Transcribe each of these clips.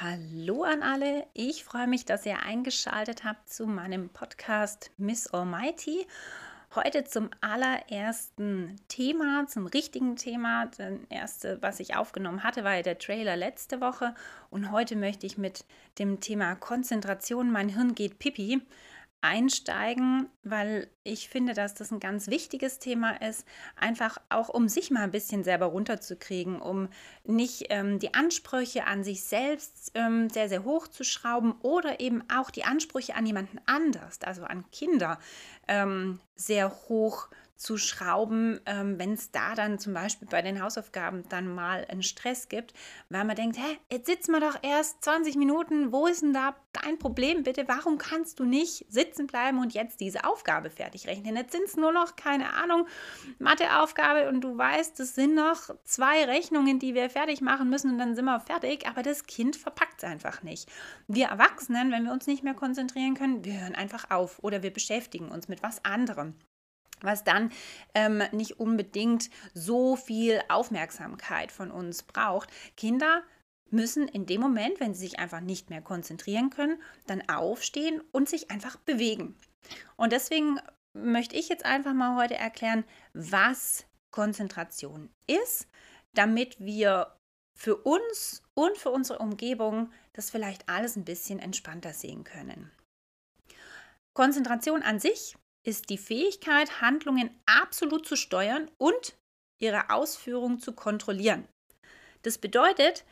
Hallo an alle, ich freue mich, dass ihr eingeschaltet habt zu meinem Podcast Miss Almighty. Heute zum allerersten Thema, zum richtigen Thema. Das erste, was ich aufgenommen hatte, war ja der Trailer letzte Woche. Und heute möchte ich mit dem Thema Konzentration, mein Hirn geht pipi, einsteigen, weil ich finde, dass das ein ganz wichtiges Thema ist, einfach auch um sich mal ein bisschen selber runterzukriegen, um nicht ähm, die Ansprüche an sich selbst ähm, sehr, sehr hoch zu schrauben oder eben auch die Ansprüche an jemanden anders, also an Kinder, ähm, sehr hoch zu zu schrauben, ähm, wenn es da dann zum Beispiel bei den Hausaufgaben dann mal einen Stress gibt, weil man denkt, hä, jetzt sitzen wir doch erst 20 Minuten, wo ist denn da dein Problem bitte? Warum kannst du nicht sitzen bleiben und jetzt diese Aufgabe fertig rechnen? Jetzt sind es nur noch, keine Ahnung, Matheaufgabe und du weißt, es sind noch zwei Rechnungen, die wir fertig machen müssen und dann sind wir fertig, aber das Kind verpackt es einfach nicht. Wir Erwachsenen, wenn wir uns nicht mehr konzentrieren können, wir hören einfach auf oder wir beschäftigen uns mit was anderem was dann ähm, nicht unbedingt so viel Aufmerksamkeit von uns braucht. Kinder müssen in dem Moment, wenn sie sich einfach nicht mehr konzentrieren können, dann aufstehen und sich einfach bewegen. Und deswegen möchte ich jetzt einfach mal heute erklären, was Konzentration ist, damit wir für uns und für unsere Umgebung das vielleicht alles ein bisschen entspannter sehen können. Konzentration an sich ist die Fähigkeit, Handlungen absolut zu steuern und ihre Ausführung zu kontrollieren. Das bedeutet,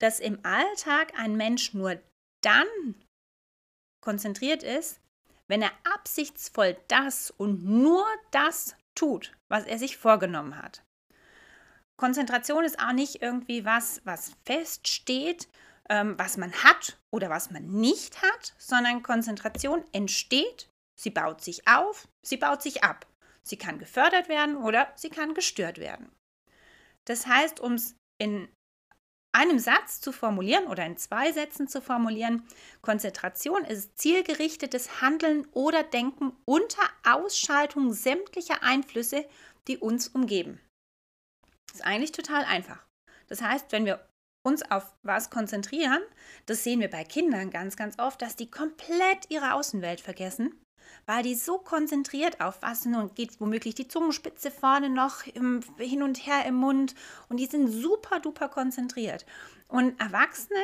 dass im Alltag ein Mensch nur dann konzentriert ist, wenn er absichtsvoll das und nur das tut, was er sich vorgenommen hat. Konzentration ist auch nicht irgendwie was, was feststeht, ähm, was man hat oder was man nicht hat, sondern Konzentration entsteht Sie baut sich auf, sie baut sich ab. Sie kann gefördert werden oder sie kann gestört werden. Das heißt, um es in einem Satz zu formulieren oder in zwei Sätzen zu formulieren, Konzentration ist zielgerichtetes Handeln oder Denken unter Ausschaltung sämtlicher Einflüsse, die uns umgeben. Das ist eigentlich total einfach. Das heißt, wenn wir uns auf was konzentrieren, das sehen wir bei Kindern ganz, ganz oft, dass die komplett ihre Außenwelt vergessen weil die so konzentriert auf was und geht womöglich die Zungenspitze vorne noch im, hin und her im Mund und die sind super duper konzentriert. Und Erwachsene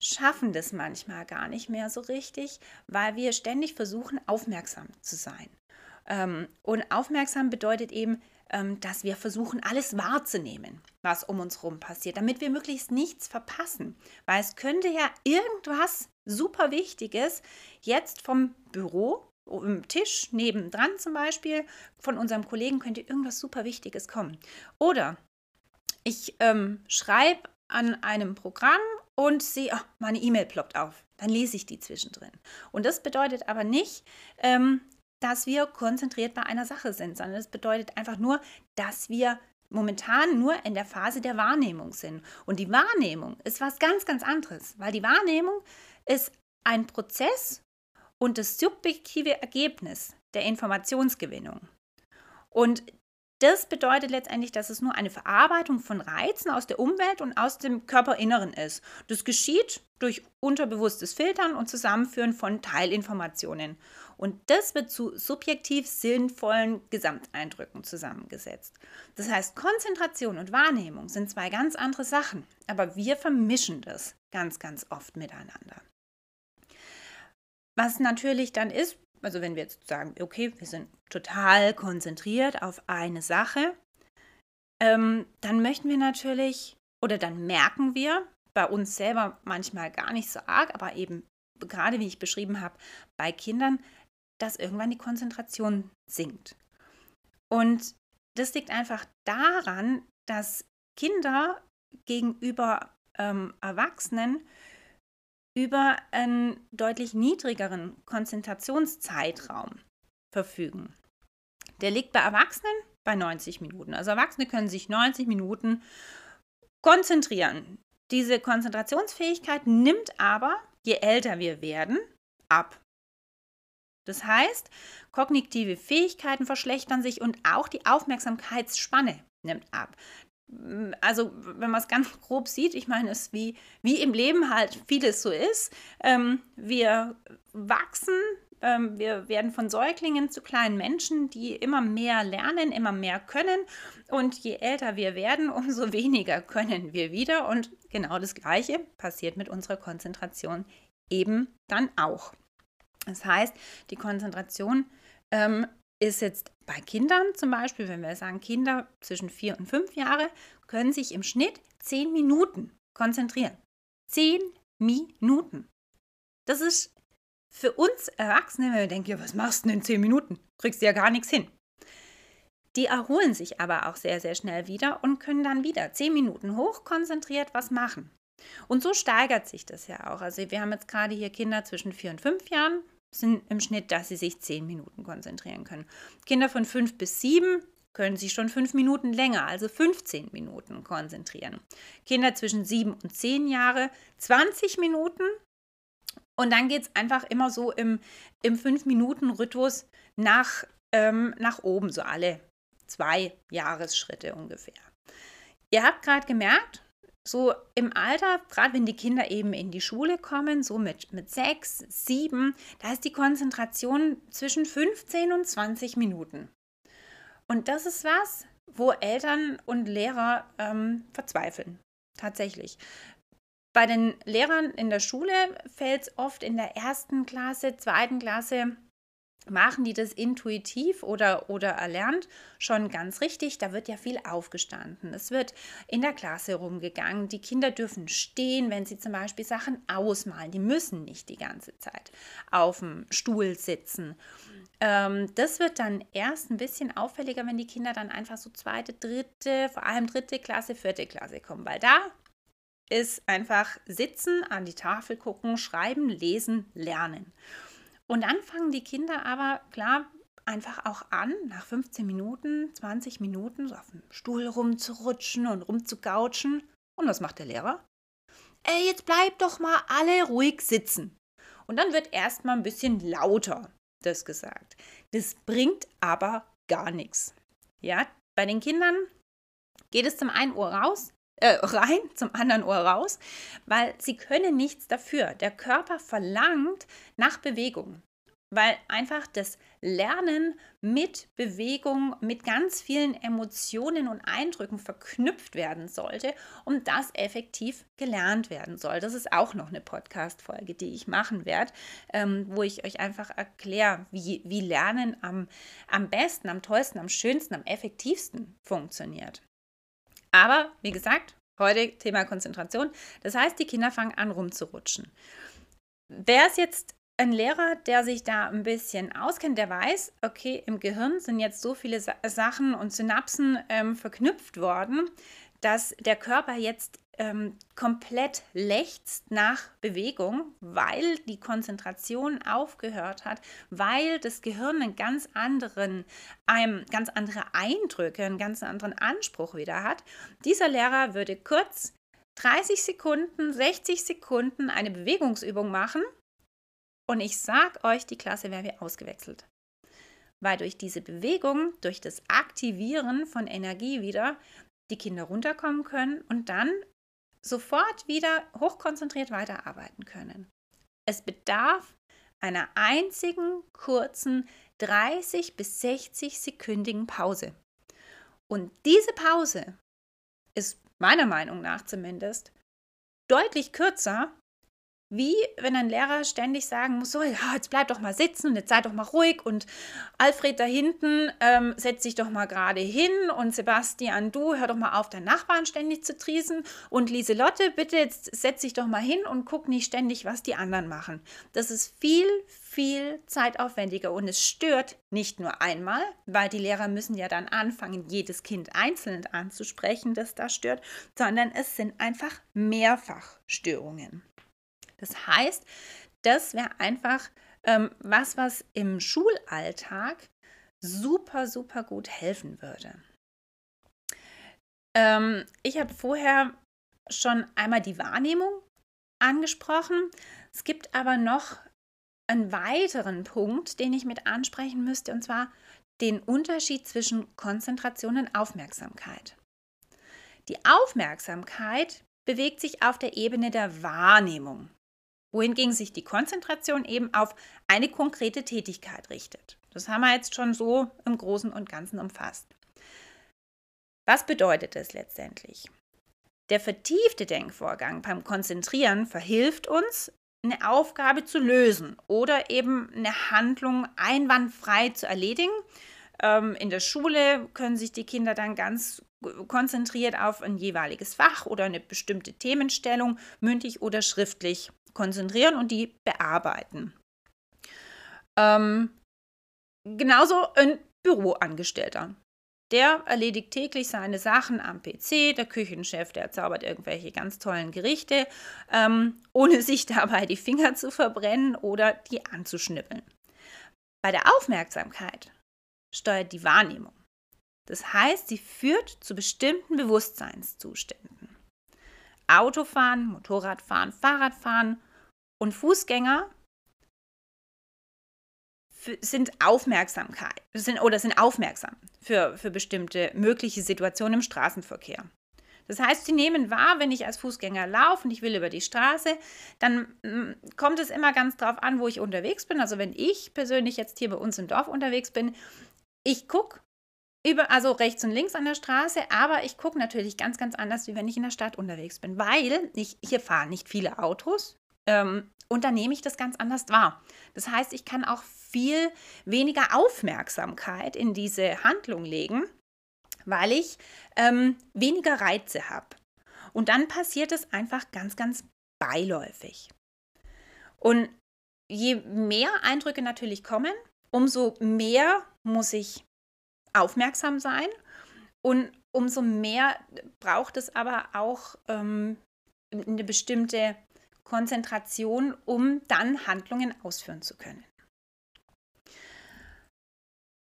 schaffen das manchmal gar nicht mehr so richtig, weil wir ständig versuchen, aufmerksam zu sein. Ähm, und aufmerksam bedeutet eben, ähm, dass wir versuchen, alles wahrzunehmen, was um uns herum passiert, damit wir möglichst nichts verpassen. Weil es könnte ja irgendwas super Wichtiges jetzt vom Büro im Tisch nebendran zum Beispiel von unserem Kollegen könnte irgendwas super Wichtiges kommen. Oder ich ähm, schreibe an einem Programm und sehe, oh, meine E-Mail ploppt auf. Dann lese ich die zwischendrin. Und das bedeutet aber nicht, ähm, dass wir konzentriert bei einer Sache sind, sondern es bedeutet einfach nur, dass wir momentan nur in der Phase der Wahrnehmung sind. Und die Wahrnehmung ist was ganz, ganz anderes, weil die Wahrnehmung ist ein Prozess und das subjektive Ergebnis der Informationsgewinnung. Und das bedeutet letztendlich, dass es nur eine Verarbeitung von Reizen aus der Umwelt und aus dem Körperinneren ist. Das geschieht durch unterbewusstes Filtern und Zusammenführen von Teilinformationen. Und das wird zu subjektiv sinnvollen Gesamteindrücken zusammengesetzt. Das heißt, Konzentration und Wahrnehmung sind zwei ganz andere Sachen, aber wir vermischen das ganz, ganz oft miteinander. Was natürlich dann ist, also wenn wir jetzt sagen, okay, wir sind total konzentriert auf eine Sache, ähm, dann möchten wir natürlich oder dann merken wir bei uns selber manchmal gar nicht so arg, aber eben gerade wie ich beschrieben habe, bei Kindern, dass irgendwann die Konzentration sinkt. Und das liegt einfach daran, dass Kinder gegenüber ähm, Erwachsenen über einen deutlich niedrigeren Konzentrationszeitraum verfügen. Der liegt bei Erwachsenen bei 90 Minuten. Also Erwachsene können sich 90 Minuten konzentrieren. Diese Konzentrationsfähigkeit nimmt aber, je älter wir werden, ab. Das heißt, kognitive Fähigkeiten verschlechtern sich und auch die Aufmerksamkeitsspanne nimmt ab. Also wenn man es ganz grob sieht, ich meine, es wie, wie im Leben halt vieles so ist. Ähm, wir wachsen, ähm, wir werden von Säuglingen zu kleinen Menschen, die immer mehr lernen, immer mehr können. Und je älter wir werden, umso weniger können wir wieder. Und genau das Gleiche passiert mit unserer Konzentration eben dann auch. Das heißt, die Konzentration ähm, ist jetzt bei Kindern zum Beispiel, wenn wir sagen, Kinder zwischen vier und fünf Jahre können sich im Schnitt zehn Minuten konzentrieren. Zehn Minuten. Das ist für uns Erwachsene, wenn wir denken, ja, was machst du denn in zehn Minuten? Kriegst du ja gar nichts hin. Die erholen sich aber auch sehr, sehr schnell wieder und können dann wieder zehn Minuten hochkonzentriert was machen. Und so steigert sich das ja auch. Also wir haben jetzt gerade hier Kinder zwischen vier und fünf Jahren, sind im Schnitt, dass sie sich zehn Minuten konzentrieren können. Kinder von fünf bis sieben können sich schon fünf Minuten länger, also 15 Minuten konzentrieren. Kinder zwischen sieben und zehn Jahre 20 Minuten. Und dann geht es einfach immer so im, im 5-Minuten-Rhythmus nach, ähm, nach oben, so alle zwei Jahresschritte ungefähr. Ihr habt gerade gemerkt, so im Alter, gerade wenn die Kinder eben in die Schule kommen, so mit, mit sechs, sieben, da ist die Konzentration zwischen 15 und 20 Minuten. Und das ist was, wo Eltern und Lehrer ähm, verzweifeln. Tatsächlich. Bei den Lehrern in der Schule fällt es oft in der ersten Klasse, zweiten Klasse machen die das intuitiv oder, oder erlernt schon ganz richtig. Da wird ja viel aufgestanden. Es wird in der Klasse rumgegangen. Die Kinder dürfen stehen, wenn sie zum Beispiel Sachen ausmalen. Die müssen nicht die ganze Zeit auf dem Stuhl sitzen. Ähm, das wird dann erst ein bisschen auffälliger, wenn die Kinder dann einfach so zweite, dritte, vor allem dritte Klasse, vierte Klasse kommen, weil da ist einfach sitzen, an die Tafel gucken, schreiben, lesen, lernen. Und dann fangen die Kinder aber, klar, einfach auch an, nach 15 Minuten, 20 Minuten so auf dem Stuhl rumzurutschen und rumzugautschen. Und was macht der Lehrer? Ey, jetzt bleibt doch mal alle ruhig sitzen. Und dann wird erstmal ein bisschen lauter das gesagt. Das bringt aber gar nichts. Ja, bei den Kindern geht es zum einen Ohr raus, äh, rein, zum anderen Ohr raus, weil sie können nichts dafür. Der Körper verlangt nach Bewegung weil einfach das Lernen mit Bewegung, mit ganz vielen Emotionen und Eindrücken verknüpft werden sollte, um das effektiv gelernt werden soll. Das ist auch noch eine Podcast-Folge, die ich machen werde, ähm, wo ich euch einfach erkläre, wie, wie Lernen am, am besten, am tollsten, am schönsten, am effektivsten funktioniert. Aber wie gesagt, heute Thema Konzentration. Das heißt, die Kinder fangen an rumzurutschen. Wer es jetzt ein Lehrer, der sich da ein bisschen auskennt, der weiß, okay, im Gehirn sind jetzt so viele Sa Sachen und Synapsen ähm, verknüpft worden, dass der Körper jetzt ähm, komplett lechzt nach Bewegung, weil die Konzentration aufgehört hat, weil das Gehirn einen ganz anderen, einem ganz andere Eindrücke, einen ganz anderen Anspruch wieder hat. Dieser Lehrer würde kurz 30 Sekunden, 60 Sekunden eine Bewegungsübung machen und ich sag euch, die Klasse wäre wie ausgewechselt. Weil durch diese Bewegung, durch das Aktivieren von Energie wieder, die Kinder runterkommen können und dann sofort wieder hochkonzentriert weiterarbeiten können. Es bedarf einer einzigen kurzen 30 bis 60 sekündigen Pause. Und diese Pause ist meiner Meinung nach zumindest deutlich kürzer wie wenn ein Lehrer ständig sagen muss, so, ja, jetzt bleib doch mal sitzen und jetzt sei doch mal ruhig und Alfred da hinten, ähm, setz dich doch mal gerade hin und Sebastian, du, hör doch mal auf, deinen Nachbarn ständig zu triesen und Lieselotte, bitte jetzt setz dich doch mal hin und guck nicht ständig, was die anderen machen. Das ist viel, viel zeitaufwendiger und es stört nicht nur einmal, weil die Lehrer müssen ja dann anfangen, jedes Kind einzeln anzusprechen, das da stört, sondern es sind einfach mehrfach Störungen. Das heißt, das wäre einfach ähm, was, was im Schulalltag super, super gut helfen würde. Ähm, ich habe vorher schon einmal die Wahrnehmung angesprochen. Es gibt aber noch einen weiteren Punkt, den ich mit ansprechen müsste, und zwar den Unterschied zwischen Konzentration und Aufmerksamkeit. Die Aufmerksamkeit bewegt sich auf der Ebene der Wahrnehmung, wohingegen sich die Konzentration eben auf eine konkrete Tätigkeit richtet. Das haben wir jetzt schon so im Großen und Ganzen umfasst. Was bedeutet das letztendlich? Der vertiefte Denkvorgang beim Konzentrieren verhilft uns, eine Aufgabe zu lösen oder eben eine Handlung einwandfrei zu erledigen. Ähm, in der Schule können sich die Kinder dann ganz konzentriert auf ein jeweiliges Fach oder eine bestimmte Themenstellung, mündlich oder schriftlich konzentrieren und die bearbeiten. Ähm, genauso ein Büroangestellter. Der erledigt täglich seine Sachen am PC. Der Küchenchef, der zaubert irgendwelche ganz tollen Gerichte, ähm, ohne sich dabei die Finger zu verbrennen oder die anzuschnippeln. Bei der Aufmerksamkeit steuert die Wahrnehmung. Das heißt, sie führt zu bestimmten Bewusstseinszuständen. Autofahren, Motorradfahren, Fahrradfahren und Fußgänger sind Aufmerksamkeit sind, oder sind aufmerksam für, für bestimmte mögliche Situationen im Straßenverkehr. Das heißt, sie nehmen wahr, wenn ich als Fußgänger laufe und ich will über die Straße, dann mm, kommt es immer ganz drauf an, wo ich unterwegs bin. Also wenn ich persönlich jetzt hier bei uns im Dorf unterwegs bin, ich gucke über, also rechts und links an der Straße, aber ich gucke natürlich ganz, ganz anders, wie wenn ich in der Stadt unterwegs bin, weil ich, hier fahren nicht viele Autos. Ähm, und dann nehme ich das ganz anders wahr. Das heißt, ich kann auch viel weniger Aufmerksamkeit in diese Handlung legen, weil ich ähm, weniger Reize habe. Und dann passiert es einfach ganz, ganz beiläufig. Und je mehr Eindrücke natürlich kommen, umso mehr muss ich aufmerksam sein und umso mehr braucht es aber auch ähm, eine bestimmte Konzentration, um dann Handlungen ausführen zu können.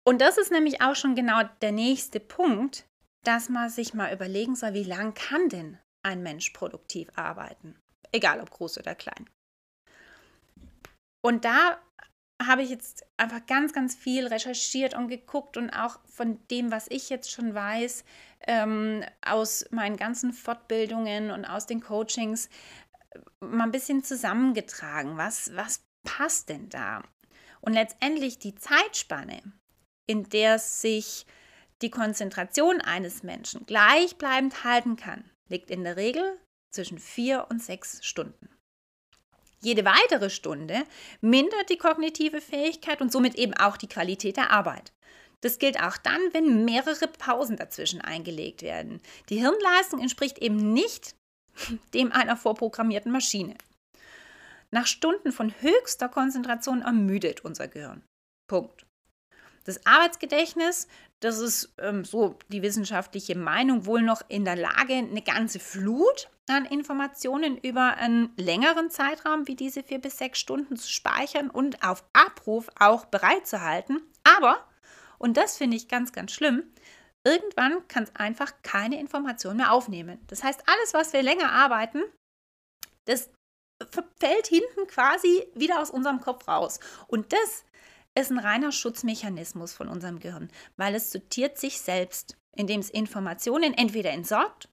Und das ist nämlich auch schon genau der nächste Punkt, dass man sich mal überlegen soll, wie lang kann denn ein Mensch produktiv arbeiten? Egal ob groß oder klein. Und da habe ich jetzt einfach ganz, ganz viel recherchiert und geguckt und auch von dem, was ich jetzt schon weiß, ähm, aus meinen ganzen Fortbildungen und aus den Coachings, mal ein bisschen zusammengetragen. Was, was passt denn da? Und letztendlich die Zeitspanne, in der sich die Konzentration eines Menschen gleichbleibend halten kann, liegt in der Regel zwischen vier und sechs Stunden. Jede weitere Stunde mindert die kognitive Fähigkeit und somit eben auch die Qualität der Arbeit. Das gilt auch dann, wenn mehrere Pausen dazwischen eingelegt werden. Die Hirnleistung entspricht eben nicht dem einer vorprogrammierten Maschine. Nach Stunden von höchster Konzentration ermüdet unser Gehirn. Punkt. Das Arbeitsgedächtnis, das ist ähm, so die wissenschaftliche Meinung, wohl noch in der Lage, eine ganze Flut an Informationen über einen längeren Zeitraum wie diese vier bis sechs Stunden zu speichern und auf Abruf auch bereitzuhalten. Aber, und das finde ich ganz, ganz schlimm, Irgendwann kann es einfach keine Information mehr aufnehmen. Das heißt, alles, was wir länger arbeiten, das fällt hinten quasi wieder aus unserem Kopf raus. Und das ist ein reiner Schutzmechanismus von unserem Gehirn, weil es sortiert sich selbst, indem es Informationen entweder entsorgt,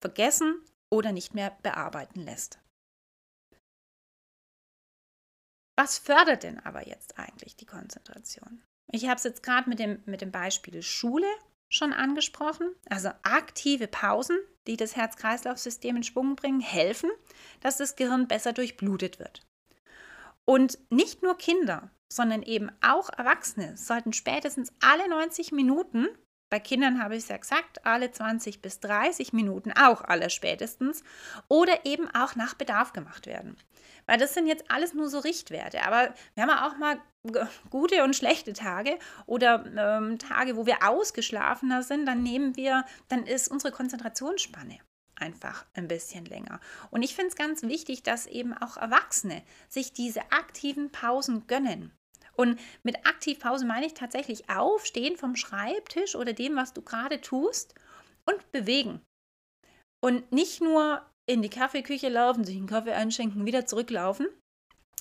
vergessen oder nicht mehr bearbeiten lässt. Was fördert denn aber jetzt eigentlich die Konzentration? Ich habe es jetzt gerade mit dem, mit dem Beispiel Schule schon angesprochen. Also aktive Pausen, die das Herz-Kreislauf-System in Schwung bringen, helfen, dass das Gehirn besser durchblutet wird. Und nicht nur Kinder, sondern eben auch Erwachsene sollten spätestens alle 90 Minuten, bei Kindern habe ich es ja gesagt, alle 20 bis 30 Minuten auch alle spätestens, oder eben auch nach Bedarf gemacht werden. Weil das sind jetzt alles nur so Richtwerte. Aber wir haben auch mal gute und schlechte Tage oder ähm, Tage, wo wir ausgeschlafener sind, dann nehmen wir, dann ist unsere Konzentrationsspanne einfach ein bisschen länger. Und ich finde es ganz wichtig, dass eben auch Erwachsene sich diese aktiven Pausen gönnen. Und mit Aktivpause meine ich tatsächlich aufstehen vom Schreibtisch oder dem, was du gerade tust und bewegen. Und nicht nur in die Kaffeeküche laufen, sich einen Kaffee einschenken, wieder zurücklaufen,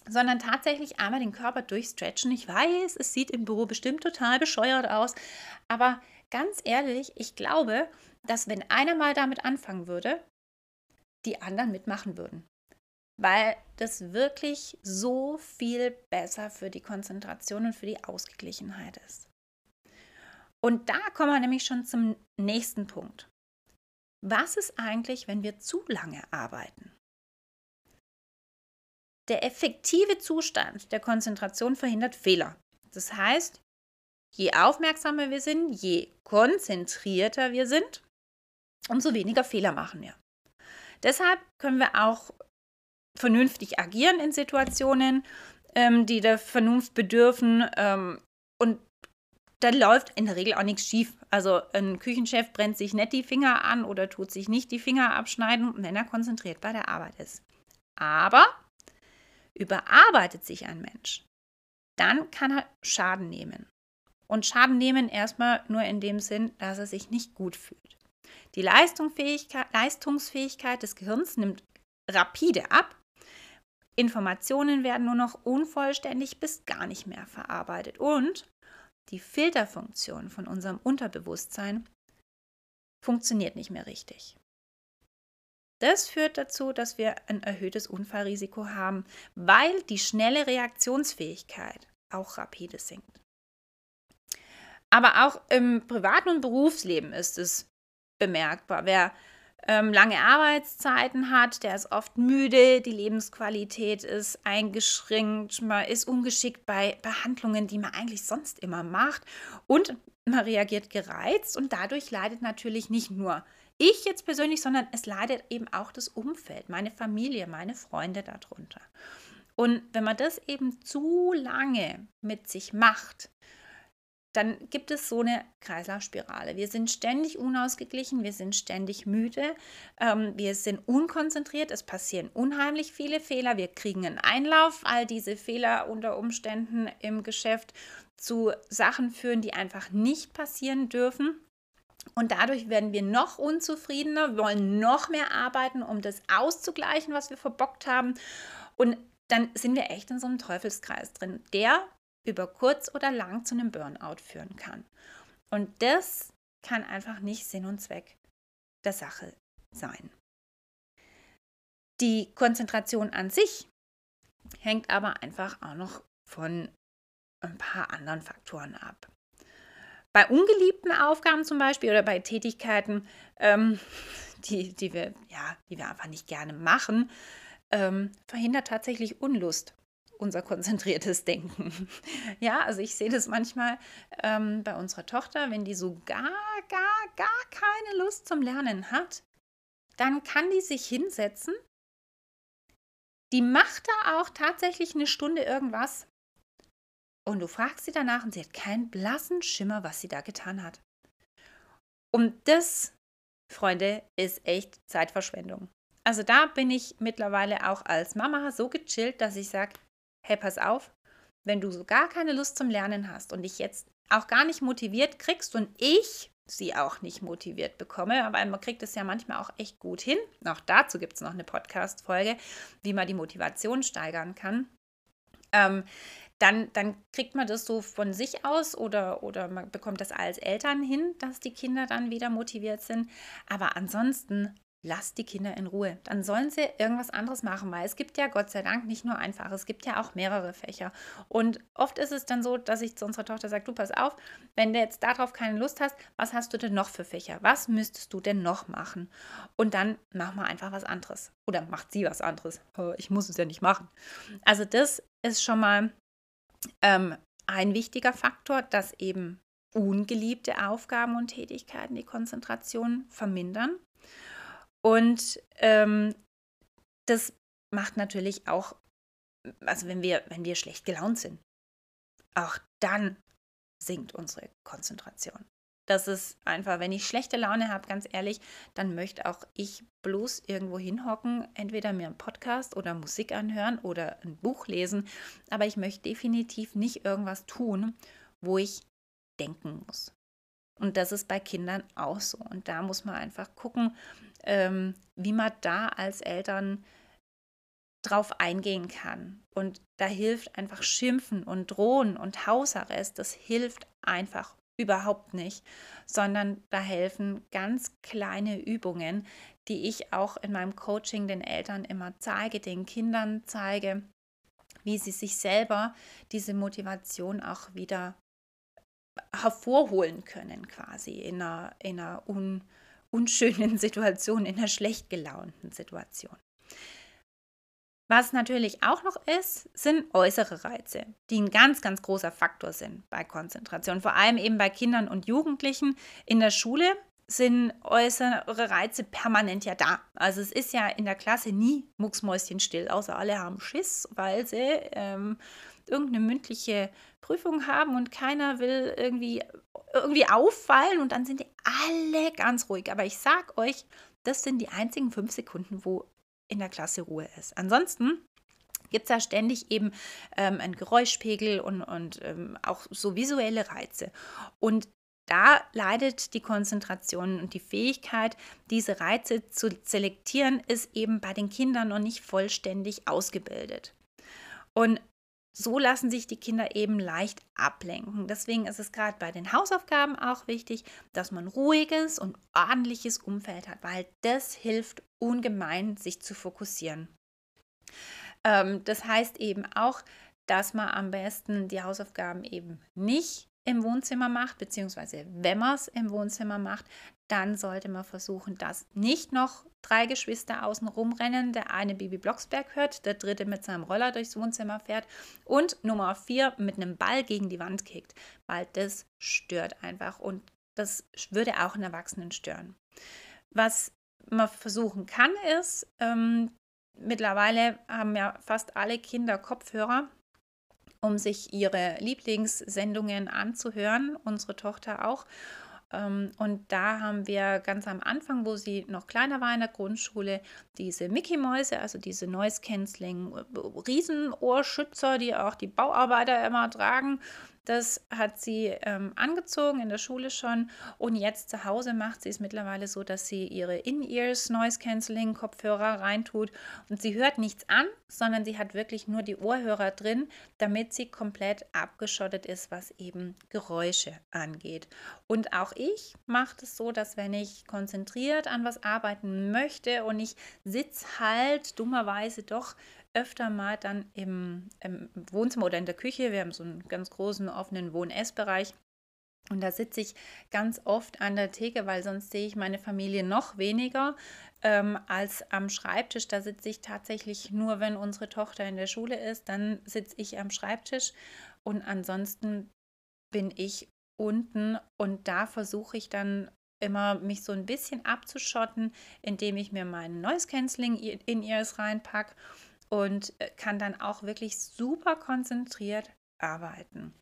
sondern tatsächlich einmal den Körper durchstretchen. Ich weiß, es sieht im Büro bestimmt total bescheuert aus, aber ganz ehrlich, ich glaube, dass wenn einer mal damit anfangen würde, die anderen mitmachen würden. Weil das wirklich so viel besser für die Konzentration und für die Ausgeglichenheit ist. Und da kommen wir nämlich schon zum nächsten Punkt. Was ist eigentlich, wenn wir zu lange arbeiten? Der effektive Zustand der Konzentration verhindert Fehler. Das heißt, je aufmerksamer wir sind, je konzentrierter wir sind, umso weniger Fehler machen wir. Deshalb können wir auch vernünftig agieren in Situationen, ähm, die der Vernunft bedürfen. Ähm, und da läuft in der Regel auch nichts schief. Also ein Küchenchef brennt sich nicht die Finger an oder tut sich nicht die Finger abschneiden, wenn er konzentriert bei der Arbeit ist. Aber überarbeitet sich ein Mensch, dann kann er Schaden nehmen. Und Schaden nehmen erstmal nur in dem Sinn, dass er sich nicht gut fühlt. Die Leistungsfähigkeit, des Gehirns nimmt rapide ab. Informationen werden nur noch unvollständig bis gar nicht mehr verarbeitet. Und die Filterfunktion von unserem Unterbewusstsein funktioniert nicht mehr richtig. Das führt dazu, dass wir ein erhöhtes Unfallrisiko haben, weil die schnelle Reaktionsfähigkeit auch rapide sinkt. Aber auch im privaten und Berufsleben ist es bemerkbar. Wer ähm, lange Arbeitszeiten hat, der ist oft müde, die Lebensqualität ist eingeschränkt, man ist ungeschickt bei Behandlungen, die man eigentlich sonst immer macht und man reagiert gereizt und dadurch leidet natürlich nicht nur ich jetzt persönlich, sondern es leidet eben auch das Umfeld, meine Familie, meine Freunde darunter. Und wenn man das eben zu lange mit sich macht, dann gibt es so eine Kreislaufspirale. Wir sind ständig unausgeglichen, wir sind ständig müde, ähm, wir sind unkonzentriert, es passieren unheimlich viele Fehler, wir kriegen einen Einlauf, all diese Fehler unter Umständen im Geschäft zu Sachen führen, die einfach nicht passieren dürfen. Und dadurch werden wir noch unzufriedener, wollen noch mehr arbeiten, um das auszugleichen, was wir verbockt haben. Und dann sind wir echt in so einem Teufelskreis drin, der über kurz oder lang zu einem Burnout führen kann. Und das kann einfach nicht Sinn und Zweck der Sache sein. Die Konzentration an sich hängt aber einfach auch noch von ein paar anderen Faktoren ab. Bei ungeliebten Aufgaben zum Beispiel oder bei Tätigkeiten, ähm, die, die, wir, ja, die wir einfach nicht gerne machen, ähm, verhindert tatsächlich Unlust unser konzentriertes Denken. Ja, also ich sehe das manchmal ähm, bei unserer Tochter, wenn die so gar, gar, gar keine Lust zum Lernen hat, dann kann die sich hinsetzen. Die macht da auch tatsächlich eine Stunde irgendwas. Und du fragst sie danach und sie hat keinen blassen Schimmer, was sie da getan hat. Und das, Freunde, ist echt Zeitverschwendung. Also da bin ich mittlerweile auch als Mama so gechillt, dass ich sage, hey, pass auf, wenn du so gar keine Lust zum Lernen hast und dich jetzt auch gar nicht motiviert kriegst und ich sie auch nicht motiviert bekomme, aber man kriegt es ja manchmal auch echt gut hin. Auch dazu gibt es noch eine Podcast-Folge, wie man die Motivation steigern kann. Ähm, dann, dann kriegt man das so von sich aus oder, oder man bekommt das als Eltern hin, dass die Kinder dann wieder motiviert sind. Aber ansonsten lasst die Kinder in Ruhe. Dann sollen sie irgendwas anderes machen, weil es gibt ja Gott sei Dank nicht nur einfach, es gibt ja auch mehrere Fächer. Und oft ist es dann so, dass ich zu unserer Tochter sage, du pass auf, wenn du jetzt darauf keine Lust hast, was hast du denn noch für Fächer? Was müsstest du denn noch machen? Und dann mach mal einfach was anderes. Oder macht sie was anderes. Ich muss es ja nicht machen. Also das ist schon mal ähm, ein wichtiger Faktor, dass eben ungeliebte Aufgaben und Tätigkeiten die Konzentration vermindern. Und ähm, das macht natürlich auch, also wenn wir, wenn wir schlecht gelaunt sind, auch dann sinkt unsere Konzentration. Das ist einfach, wenn ich schlechte Laune habe, ganz ehrlich, dann möchte auch ich bloß irgendwo hinhocken, entweder mir einen Podcast oder Musik anhören oder ein Buch lesen, aber ich möchte definitiv nicht irgendwas tun, wo ich denken muss. Und das ist bei Kindern auch so. Und da muss man einfach gucken, ähm, wie man da als Eltern drauf eingehen kann. Und da hilft einfach Schimpfen und Drohen und Hausarrest. Das hilft einfach überhaupt nicht, sondern da helfen ganz kleine Übungen, die ich auch in meinem Coaching den Eltern immer zeige, den Kindern zeige, wie sie sich selber diese Motivation auch wieder hervorholen können, quasi in einer, in einer un, unschönen Situation, in einer schlecht gelaunten Situation. Was natürlich auch noch ist, sind äußere Reize, die ein ganz, ganz großer Faktor sind bei Konzentration. Vor allem eben bei Kindern und Jugendlichen in der Schule sind äußere Reize permanent ja da. Also es ist ja in der Klasse nie mucksmäuschenstill, außer alle haben Schiss, weil sie ähm, irgendeine mündliche Prüfung haben und keiner will irgendwie, irgendwie auffallen und dann sind die alle ganz ruhig. Aber ich sag euch, das sind die einzigen fünf Sekunden, wo in der Klasse Ruhe ist. Ansonsten gibt es da ständig eben ähm, einen Geräuschpegel und, und ähm, auch so visuelle Reize. Und da leidet die Konzentration und die Fähigkeit, diese Reize zu selektieren, ist eben bei den Kindern noch nicht vollständig ausgebildet. Und so lassen sich die Kinder eben leicht ablenken. Deswegen ist es gerade bei den Hausaufgaben auch wichtig, dass man ruhiges und ordentliches Umfeld hat, weil das hilft ungemein, sich zu fokussieren. Ähm, das heißt eben auch, dass man am besten die Hausaufgaben eben nicht im Wohnzimmer macht, beziehungsweise wenn man es im Wohnzimmer macht, dann sollte man versuchen, dass nicht noch drei Geschwister außen rumrennen, der eine Bibi Blocksberg hört, der dritte mit seinem Roller durchs Wohnzimmer fährt und Nummer vier mit einem Ball gegen die Wand kickt, weil das stört einfach und das würde auch einen Erwachsenen stören. Was man versuchen kann, ist, ähm, mittlerweile haben ja fast alle Kinder Kopfhörer um sich ihre Lieblingssendungen anzuhören, unsere Tochter auch. Ähm, und da haben wir ganz am Anfang, wo sie noch kleiner war in der Grundschule, diese Mickey-Mäuse, also diese Noise Cancelling Riesenohrschützer, die auch die Bauarbeiter immer tragen. Das hat sie ähm, angezogen in der Schule schon und jetzt zu Hause macht sie es mittlerweile so, dass sie ihre In-Ears Noise Cancelling Kopfhörer reintut und sie hört nichts an, sondern sie hat wirklich nur die Ohrhörer drin, damit sie komplett abgeschottet ist, was eben Geräusche angeht. Und auch ich mache es so, dass wenn ich konzentriert an was arbeiten möchte und ich sitze halt dummerweise doch öfter mal dann im, im, Wohnzimmer oder in der Küche. Wir haben so einen ganz großen offenen Wohn-Ess-Bereich. Und da sitze ich ganz oft an der Theke, weil sonst sehe ich meine Familie noch weniger ähm, als am Schreibtisch. Da sitze ich tatsächlich nur, wenn unsere Tochter in der Schule ist, dann sitze ich am Schreibtisch und ansonsten bin ich unten und da versuche ich dann immer mich so ein bisschen abzuschotten, indem ich mir meinen Noise Cancelling in Ears reinpacke und äh, kann dann auch wirklich super konzentriert arbeiten.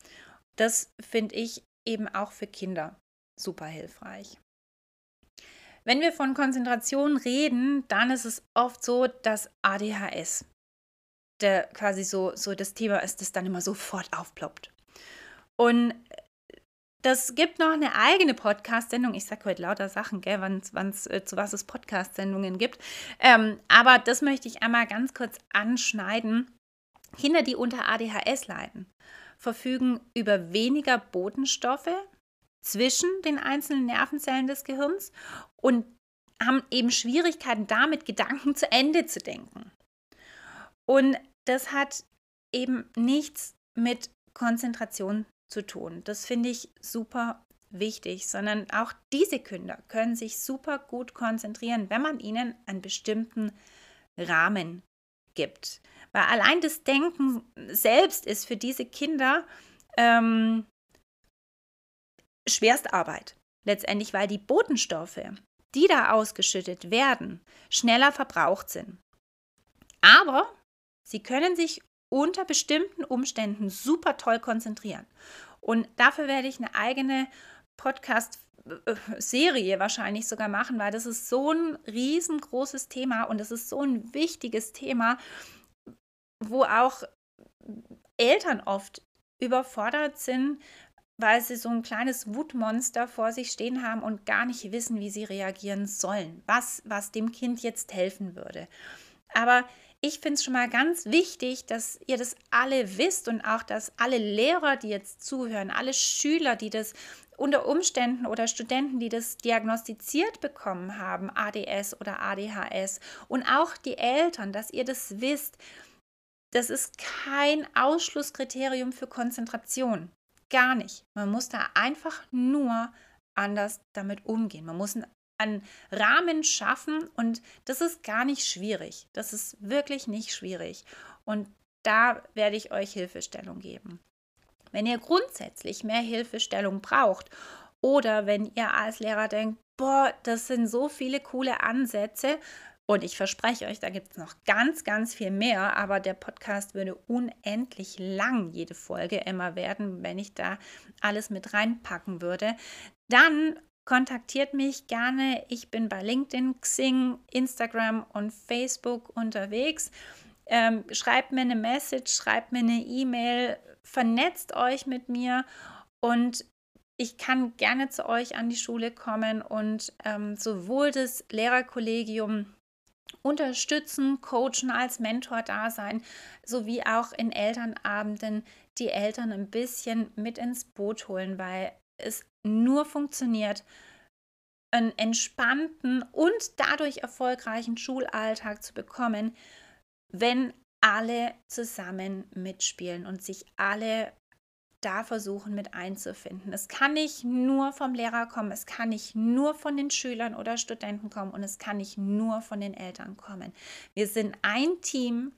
Das finde ich eben auch für Kinder super hilfreich. Wenn wir von Konzentration reden, dann ist es oft so, dass ADHS der quasi so, so das Thema ist, das dann immer sofort aufploppt. Und das gibt noch eine eigene Podcast-Sendung. Ich sage heute lauter Sachen, wann es äh, zu was es Podcast-Sendungen gibt. Ähm, aber das möchte ich einmal ganz kurz anschneiden. Kinder, die unter ADHS leiden, verfügen über weniger Botenstoffe zwischen den einzelnen Nervenzellen des Gehirns und haben eben Schwierigkeiten damit, Gedanken zu Ende zu denken. Und das hat eben nichts mit Konzentration zu tun. Das finde ich super wichtig, sondern auch diese Kinder können sich super gut konzentrieren, wenn man ihnen einen bestimmten Rahmen gibt. Weil allein das Denken selbst ist für diese Kinder ähm, Schwerstarbeit. Letztendlich, weil die Botenstoffe, die da ausgeschüttet werden, schneller verbraucht sind. Aber sie können sich unter bestimmten Umständen super toll konzentrieren. Und dafür werde ich eine eigene Podcast-Serie wahrscheinlich sogar machen, weil das ist so ein riesengroßes Thema und es ist so ein wichtiges Thema, wo auch Eltern oft überfordert sind, weil sie so ein kleines Wutmonster vor sich stehen haben und gar nicht wissen, wie sie reagieren sollen, was, was dem Kind jetzt helfen würde. Aber ich finde es schon mal ganz wichtig, dass ihr das alle wisst und auch, dass alle Lehrer, die jetzt zuhören, alle Schüler, die das unter Umständen oder Studenten, die das diagnostiziert bekommen haben, ADS oder ADHS und auch die Eltern, dass ihr das wisst, das ist kein Ausschlusskriterium für Konzentration. Gar nicht. Man muss da einfach nur anders damit umgehen. Man muss einen Rahmen schaffen und das ist gar nicht schwierig. Das ist wirklich nicht schwierig. Und da werde ich euch Hilfestellung geben. Wenn ihr grundsätzlich mehr Hilfestellung braucht oder wenn ihr als Lehrer denkt, boah, das sind so viele coole Ansätze, und ich verspreche euch, da gibt es noch ganz, ganz viel mehr, aber der Podcast würde unendlich lang, jede Folge immer werden, wenn ich da alles mit reinpacken würde. Dann kontaktiert mich gerne. Ich bin bei LinkedIn, Xing, Instagram und Facebook unterwegs. Ähm, schreibt mir eine Message, schreibt mir eine E-Mail, vernetzt euch mit mir und ich kann gerne zu euch an die Schule kommen und ähm, sowohl das Lehrerkollegium unterstützen, coachen, als Mentor da sein, sowie auch in Elternabenden die Eltern ein bisschen mit ins Boot holen, weil es nur funktioniert, einen entspannten und dadurch erfolgreichen Schulalltag zu bekommen, wenn alle zusammen mitspielen und sich alle da versuchen mit einzufinden. Es kann nicht nur vom Lehrer kommen, es kann nicht nur von den Schülern oder Studenten kommen und es kann nicht nur von den Eltern kommen. Wir sind ein Team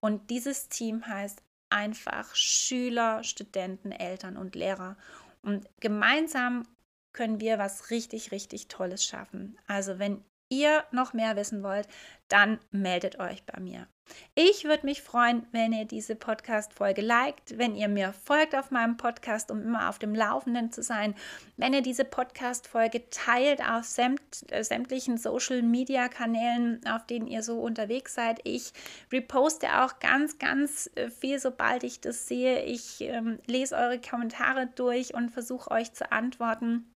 und dieses Team heißt einfach Schüler, Studenten, Eltern und Lehrer. Und gemeinsam können wir was richtig, richtig Tolles schaffen. Also wenn ihr noch mehr wissen wollt, dann meldet euch bei mir. Ich würde mich freuen, wenn ihr diese Podcast-Folge liked, wenn ihr mir folgt auf meinem Podcast, um immer auf dem Laufenden zu sein, wenn ihr diese Podcast-Folge teilt auf sämt, äh, sämtlichen Social-Media-Kanälen, auf denen ihr so unterwegs seid. Ich reposte auch ganz, ganz äh, viel, sobald ich das sehe. Ich ähm, lese eure Kommentare durch und versuche euch zu antworten.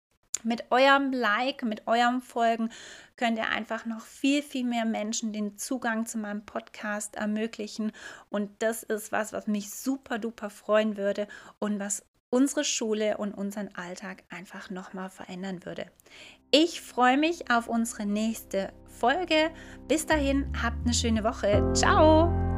Mit eurem Like, mit eurem Folgen könnt ihr einfach noch viel, viel mehr Menschen den Zugang zu meinem Podcast ermöglichen. Und das ist was, was mich super duper freuen würde und was unsere Schule und unseren Alltag einfach nochmal verändern würde. Ich freue mich auf unsere nächste Folge. Bis dahin, habt eine schöne Woche. Ciao!